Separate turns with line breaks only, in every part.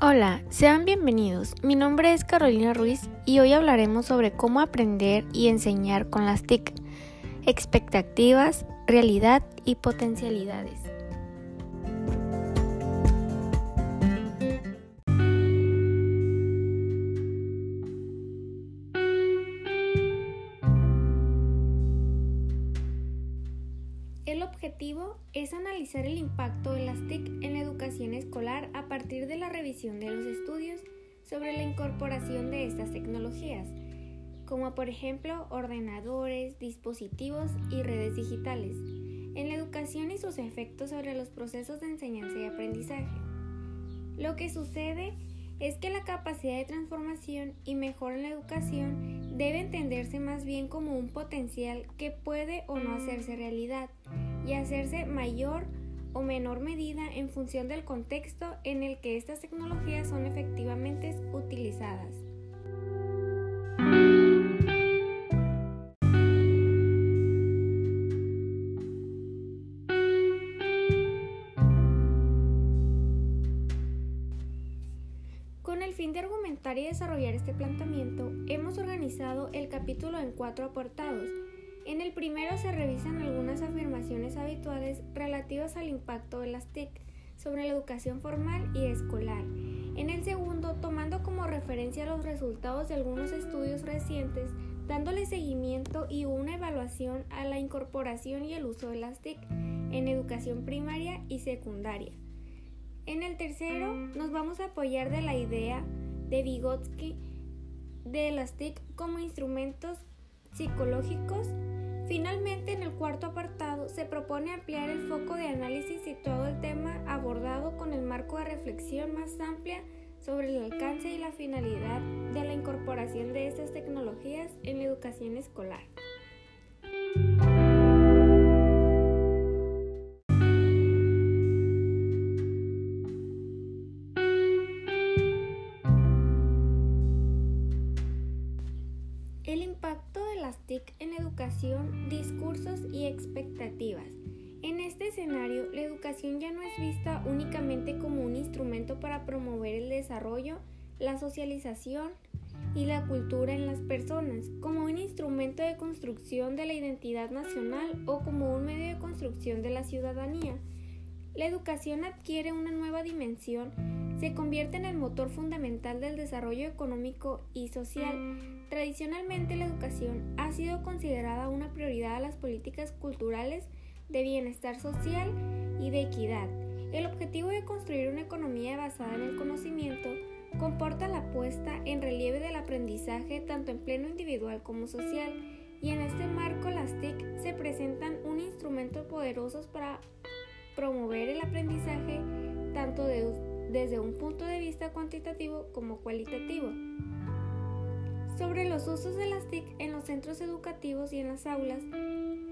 Hola, sean bienvenidos. Mi nombre es Carolina Ruiz y hoy hablaremos sobre cómo aprender y enseñar con las TIC, expectativas, realidad y potencialidades. Objetivo es analizar el impacto de las TIC en la educación escolar a partir de la revisión de los estudios sobre la incorporación de estas tecnologías, como por ejemplo ordenadores, dispositivos y redes digitales, en la educación y sus efectos sobre los procesos de enseñanza y aprendizaje. Lo que sucede es que la capacidad de transformación y mejora en la educación debe entenderse más bien como un potencial que puede o no hacerse realidad y hacerse mayor o menor medida en función del contexto en el que estas tecnologías son efectivamente utilizadas. Con el fin de argumentar y desarrollar este planteamiento, hemos organizado el capítulo en cuatro apartados. Primero se revisan algunas afirmaciones habituales relativas al impacto de las TIC sobre la educación formal y escolar. En el segundo, tomando como referencia los resultados de algunos estudios recientes, dándole seguimiento y una evaluación a la incorporación y el uso de las TIC en educación primaria y secundaria. En el tercero nos vamos a apoyar de la idea de Vygotsky de las TIC como instrumentos psicológicos. Finalmente, en el cuarto apartado se propone ampliar el foco de análisis y todo el tema abordado con el marco de reflexión más amplia sobre el alcance y la finalidad de la incorporación de estas tecnologías en la educación escolar. Las TIC en educación, discursos y expectativas. En este escenario, la educación ya no es vista únicamente como un instrumento para promover el desarrollo, la socialización y la cultura en las personas, como un instrumento de construcción de la identidad nacional o como un medio de construcción de la ciudadanía. La educación adquiere una nueva dimensión se convierte en el motor fundamental del desarrollo económico y social. Tradicionalmente la educación ha sido considerada una prioridad a las políticas culturales de bienestar social y de equidad. El objetivo de construir una economía basada en el conocimiento comporta la puesta en relieve del aprendizaje tanto en pleno individual como social y en este marco las TIC se presentan un instrumento poderoso para promover el aprendizaje tanto de desde un punto de vista cuantitativo como cualitativo. Sobre los usos de las TIC en los centros educativos y en las aulas,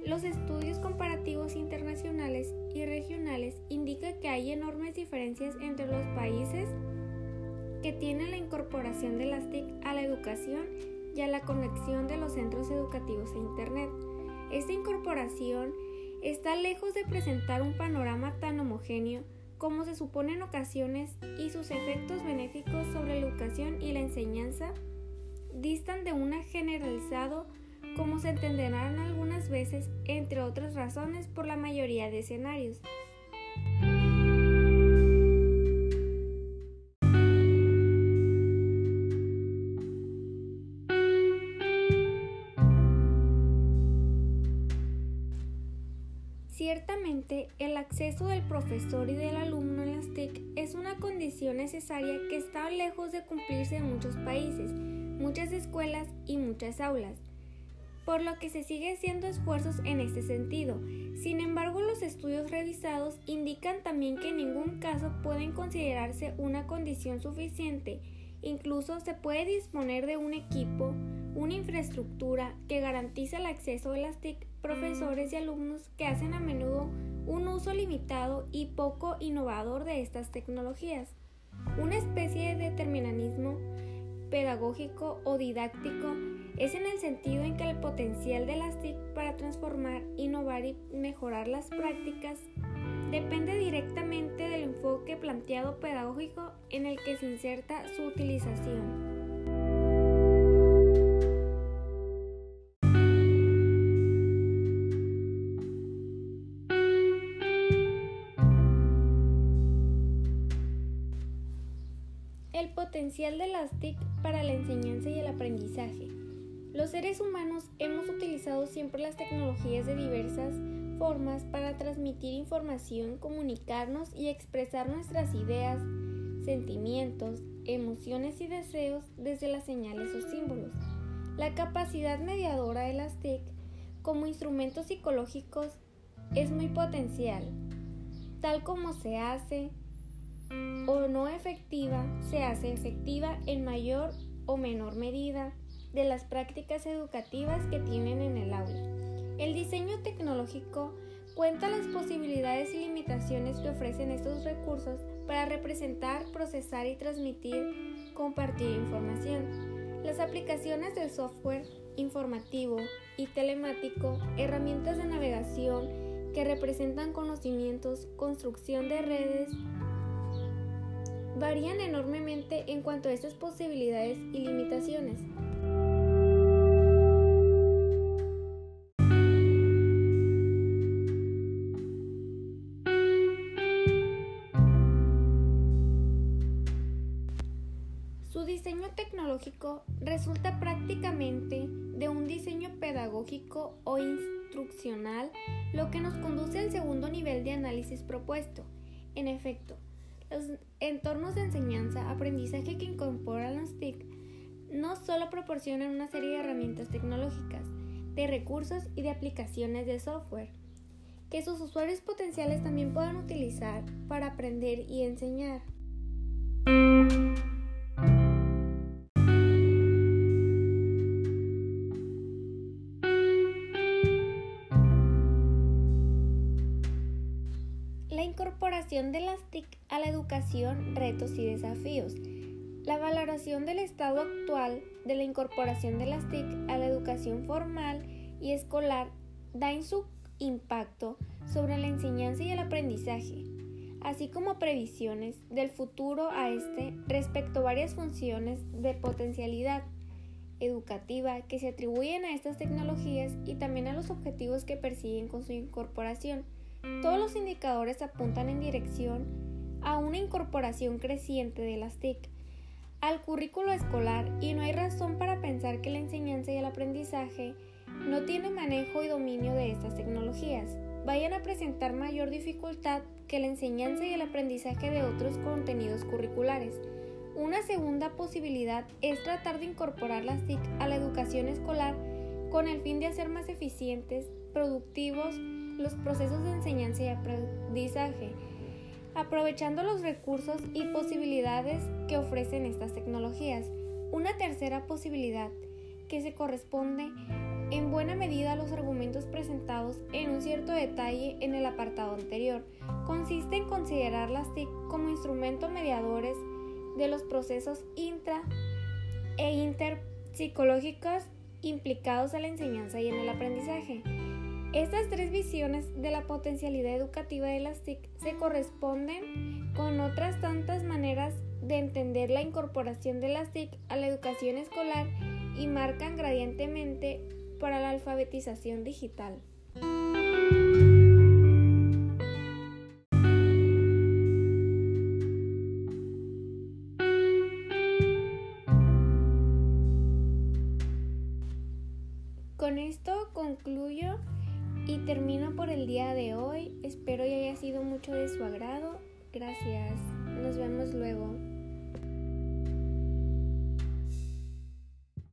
los estudios comparativos internacionales y regionales indican que hay enormes diferencias entre los países que tienen la incorporación de las TIC a la educación y a la conexión de los centros educativos a Internet. Esta incorporación está lejos de presentar un panorama tan homogéneo como se supone en ocasiones y sus efectos benéficos sobre la educación y la enseñanza distan de un generalizado como se entenderán algunas veces, entre otras razones, por la mayoría de escenarios. Ciertamente, el acceso del profesor y del alumno en las TIC es una condición necesaria que está lejos de cumplirse en muchos países, muchas escuelas y muchas aulas, por lo que se sigue haciendo esfuerzos en este sentido. Sin embargo, los estudios revisados indican también que en ningún caso pueden considerarse una condición suficiente. Incluso se puede disponer de un equipo, una infraestructura que garantiza el acceso de las TIC profesores y alumnos que hacen a menudo un uso limitado y poco innovador de estas tecnologías. Una especie de determinismo pedagógico o didáctico es en el sentido en que el potencial de las TIC para transformar, innovar y mejorar las prácticas depende directamente de la enfoque planteado pedagógico en el que se inserta su utilización. El potencial de las TIC para la enseñanza y el aprendizaje. Los seres humanos hemos utilizado siempre las tecnologías de diversas formas para transmitir información, comunicarnos y expresar nuestras ideas, sentimientos, emociones y deseos desde las señales o símbolos. La capacidad mediadora de las TIC como instrumentos psicológicos es muy potencial, tal como se hace o no efectiva, se hace efectiva en mayor o menor medida de las prácticas educativas que tienen en el aula. El diseño tecnológico cuenta las posibilidades y limitaciones que ofrecen estos recursos para representar, procesar y transmitir, compartir información. Las aplicaciones del software informativo y telemático, herramientas de navegación que representan conocimientos, construcción de redes, varían enormemente en cuanto a estas posibilidades y limitaciones. Su diseño tecnológico resulta prácticamente de un diseño pedagógico o instruccional, lo que nos conduce al segundo nivel de análisis propuesto. En efecto, los entornos de enseñanza, aprendizaje que incorporan las TIC no solo proporcionan una serie de herramientas tecnológicas, de recursos y de aplicaciones de software, que sus usuarios potenciales también puedan utilizar para aprender y enseñar. Incorporación de las TIC a la educación, retos y desafíos. La valoración del estado actual de la incorporación de las TIC a la educación formal y escolar da en su impacto sobre la enseñanza y el aprendizaje, así como previsiones del futuro a este respecto a varias funciones de potencialidad educativa que se atribuyen a estas tecnologías y también a los objetivos que persiguen con su incorporación. Todos los indicadores apuntan en dirección a una incorporación creciente de las TIC al currículo escolar y no hay razón para pensar que la enseñanza y el aprendizaje no tienen manejo y dominio de estas tecnologías. Vayan a presentar mayor dificultad que la enseñanza y el aprendizaje de otros contenidos curriculares. Una segunda posibilidad es tratar de incorporar las TIC a la educación escolar con el fin de hacer más eficientes, productivos, los procesos de enseñanza y aprendizaje, aprovechando los recursos y posibilidades que ofrecen estas tecnologías. Una tercera posibilidad, que se corresponde en buena medida a los argumentos presentados en un cierto detalle en el apartado anterior, consiste en considerar las TIC como instrumentos mediadores de los procesos intra e interpsicológicos implicados en la enseñanza y en el aprendizaje. Estas tres visiones de la potencialidad educativa de las TIC se corresponden con otras tantas maneras de entender la incorporación de las TIC a la educación escolar y marcan gradientemente para la alfabetización digital. Con esto concluyo y termino por el día de hoy. Espero haya sido mucho de su agrado. Gracias. Nos vemos luego.